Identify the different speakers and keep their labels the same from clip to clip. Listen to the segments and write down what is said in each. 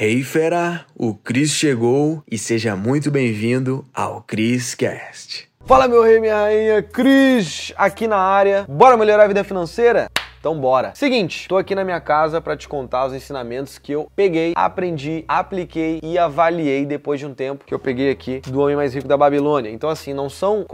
Speaker 1: Hey fera, o Cris chegou e seja muito bem-vindo ao Cris Cast.
Speaker 2: Fala meu rei, minha rainha, Cris aqui na área. Bora melhorar a vida financeira? Então bora. Seguinte, tô aqui na minha casa para te contar os ensinamentos que eu peguei, aprendi, apliquei e avaliei depois de um tempo que eu peguei aqui do Homem Mais Rico da Babilônia. Então assim, não são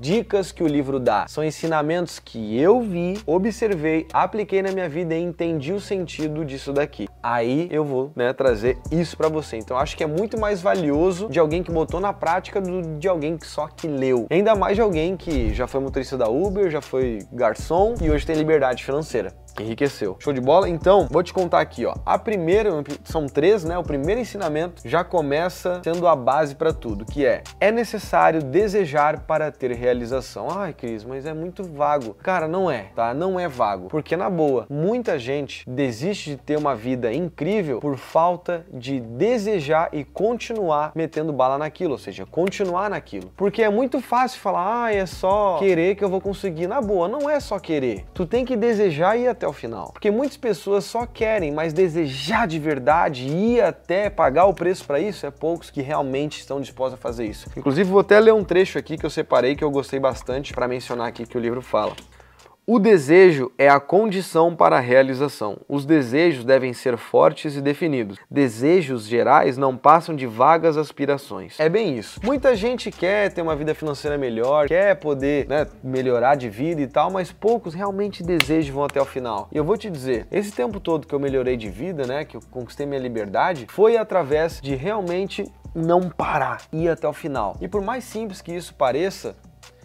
Speaker 2: dicas que o livro dá, são ensinamentos que eu vi, observei, apliquei na minha vida e entendi o sentido disso daqui. Aí eu vou, né, trazer isso para você. Então acho que é muito mais valioso de alguém que botou na prática do de alguém que só que leu. Ainda mais de alguém que já foi motorista da Uber, já foi garçom e hoje tem liberdade financeira. Enriqueceu. Show de bola? Então, vou te contar aqui, ó. A primeira, são três, né? O primeiro ensinamento já começa sendo a base para tudo, que é: é necessário desejar para ter realização. Ai, Cris, mas é muito vago. Cara, não é, tá? Não é vago. Porque na boa, muita gente desiste de ter uma vida incrível por falta de desejar e continuar metendo bala naquilo, ou seja, continuar naquilo. Porque é muito fácil falar: "Ah, é só querer que eu vou conseguir". Na boa, não é só querer. Tu tem que desejar e ir até o final. Porque muitas pessoas só querem, mas desejar de verdade e ir até pagar o preço para isso é poucos que realmente estão dispostos a fazer isso. Inclusive, vou até ler um trecho aqui que eu separei que eu gostei bastante para mencionar aqui que o livro fala. O desejo é a condição para a realização. Os desejos devem ser fortes e definidos. Desejos gerais não passam de vagas aspirações. É bem isso. Muita gente quer ter uma vida financeira melhor, quer poder né, melhorar de vida e tal, mas poucos realmente desejam vão até o final. E eu vou te dizer, esse tempo todo que eu melhorei de vida, né, que eu conquistei minha liberdade, foi através de realmente não parar, ir até o final. E por mais simples que isso pareça,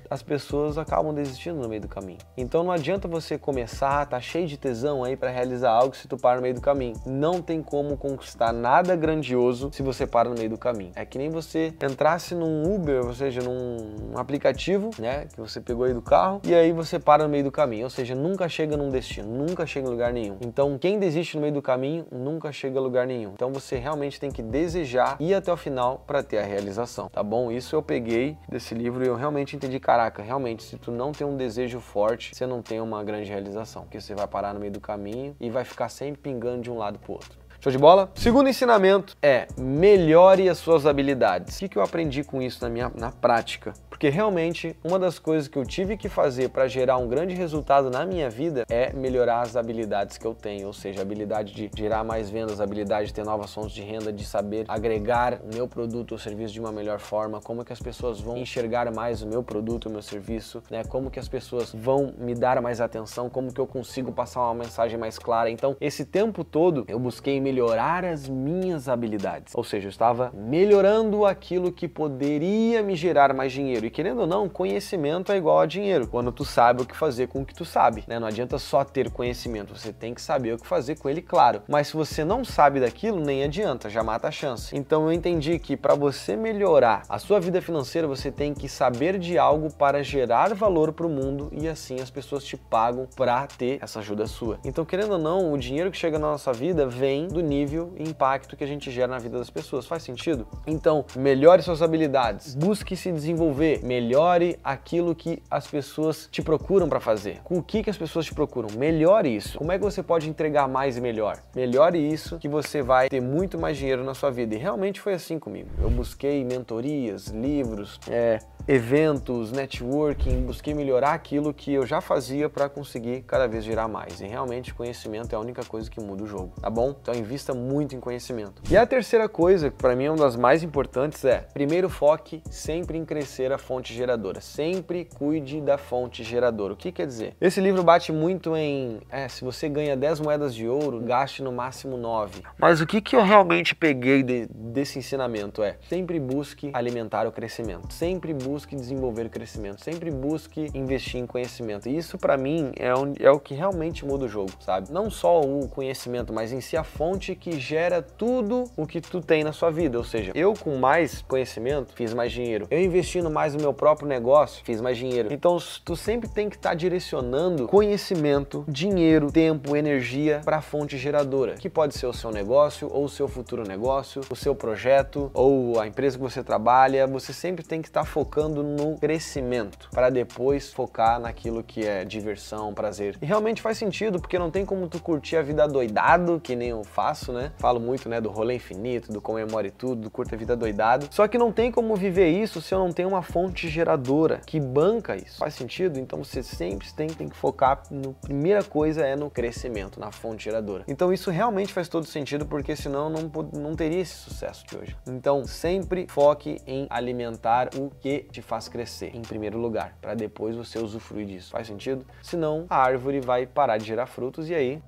Speaker 2: as pessoas acabam desistindo no meio do caminho. Então não adianta você começar, tá cheio de tesão aí para realizar algo se tu para no meio do caminho. Não tem como conquistar nada grandioso se você para no meio do caminho. É que nem você entrasse num Uber, ou seja, num aplicativo, né, que você pegou aí do carro e aí você para no meio do caminho, ou seja, nunca chega num destino, nunca chega em lugar nenhum. Então quem desiste no meio do caminho nunca chega a lugar nenhum. Então você realmente tem que desejar ir até o final para ter a realização, tá bom? Isso eu peguei desse livro e eu realmente entendi, cara, caraca, realmente, se tu não tem um desejo forte, você não tem uma grande realização, porque você vai parar no meio do caminho e vai ficar sempre pingando de um lado pro outro. Show de bola? Segundo ensinamento é melhore as suas habilidades. O que, que eu aprendi com isso na minha na prática? Porque realmente uma das coisas que eu tive que fazer para gerar um grande resultado na minha vida é melhorar as habilidades que eu tenho, ou seja, a habilidade de gerar mais vendas, a habilidade de ter novas fontes de renda, de saber agregar o meu produto ou serviço de uma melhor forma, como que as pessoas vão enxergar mais o meu produto, o meu serviço, né? Como que as pessoas vão me dar mais atenção, como que eu consigo passar uma mensagem mais clara. Então, esse tempo todo eu busquei melhorar as minhas habilidades. Ou seja, eu estava melhorando aquilo que poderia me gerar mais dinheiro. E querendo ou não, conhecimento é igual a dinheiro. Quando tu sabe o que fazer com o que tu sabe, né? Não adianta só ter conhecimento, você tem que saber o que fazer com ele, claro. Mas se você não sabe daquilo, nem adianta, já mata a chance. Então eu entendi que para você melhorar a sua vida financeira, você tem que saber de algo para gerar valor para o mundo e assim as pessoas te pagam para ter essa ajuda sua. Então, querendo ou não, o dinheiro que chega na nossa vida vem do nível e impacto que a gente gera na vida das pessoas. Faz sentido? Então, melhore suas habilidades, busque se desenvolver, melhore aquilo que as pessoas te procuram para fazer. O que, que as pessoas te procuram? Melhore isso. Como é que você pode entregar mais e melhor? Melhore isso que você vai ter muito mais dinheiro na sua vida. E realmente foi assim comigo. Eu busquei mentorias, livros, é, eventos, networking, busquei melhorar aquilo que eu já fazia para conseguir cada vez gerar mais. E realmente conhecimento é a única coisa que muda o jogo, tá bom? Então invista muito em conhecimento. E a terceira coisa, que para mim é uma das mais importantes, é primeiro foque sempre em crescer a fonte geradora. Sempre cuide da fonte geradora. O que quer dizer? Esse livro bate muito em, é, se você ganha 10 moedas de ouro, gaste no máximo 9. Mas o que, que eu realmente peguei de, desse ensinamento é, sempre busque alimentar o crescimento. Sempre busque busque desenvolver crescimento, sempre busque investir em conhecimento. E isso para mim é, um, é o que realmente muda o jogo, sabe? Não só o conhecimento, mas em si a fonte que gera tudo o que tu tem na sua vida. Ou seja, eu com mais conhecimento fiz mais dinheiro. Eu investindo mais no meu próprio negócio fiz mais dinheiro. Então tu sempre tem que estar tá direcionando conhecimento, dinheiro, tempo, energia para a fonte geradora, que pode ser o seu negócio ou o seu futuro negócio, o seu projeto ou a empresa que você trabalha. Você sempre tem que estar tá focando focando no crescimento para depois focar naquilo que é diversão, prazer. E realmente faz sentido, porque não tem como tu curtir a vida doidado, que nem eu faço, né? Falo muito, né, do rolê infinito, do comemore tudo, do curta a vida doidado. Só que não tem como viver isso se eu não tenho uma fonte geradora que banca isso. Faz sentido? Então você sempre tem, tem que focar no primeira coisa é no crescimento, na fonte geradora. Então isso realmente faz todo sentido, porque senão não, não teria esse sucesso de hoje. Então sempre foque em alimentar o que te faz crescer em primeiro lugar, para depois você usufruir disso. Faz sentido? Senão a árvore vai parar de gerar frutos e aí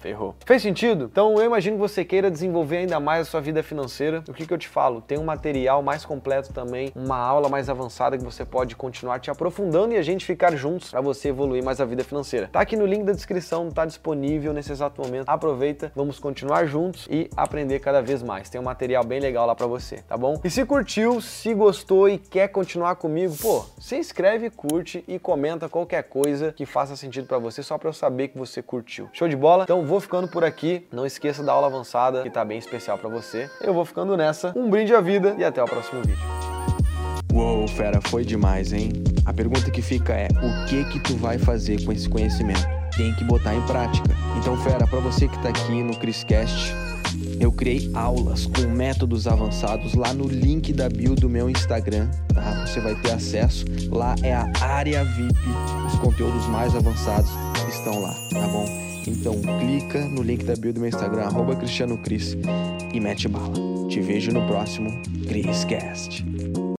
Speaker 2: ferrou. Fez sentido? Então eu imagino que você queira desenvolver ainda mais a sua vida financeira. O que, que eu te falo? Tem um material mais completo também, uma aula mais avançada que você pode continuar te aprofundando e a gente ficar juntos para você evoluir mais a vida financeira. Tá aqui no link da descrição, tá disponível nesse exato momento. Aproveita, vamos continuar juntos e aprender cada vez mais. Tem um material bem legal lá para você, tá bom? E se curtiu, se gostou e quer continuar comigo, pô, se inscreve, curte e comenta qualquer coisa que faça sentido para você só para eu saber que você curtiu. Show de bola? Então vou ficando por aqui. Não esqueça da aula avançada, que tá bem especial para você. Eu vou ficando nessa. Um brinde à vida e até o próximo vídeo.
Speaker 1: Uou, fera, foi demais, hein? A pergunta que fica é: o que que tu vai fazer com esse conhecimento? Tem que botar em prática. Então, fera, para você que tá aqui no Criscast, eu criei aulas com métodos avançados lá no link da bio do meu Instagram, tá? Você vai ter acesso. Lá é a área VIP, os conteúdos mais avançados estão lá, tá bom? Então clica no link da bio do meu Instagram, arroba Cristiano Cris, e mete bala. Te vejo no próximo CrisCast.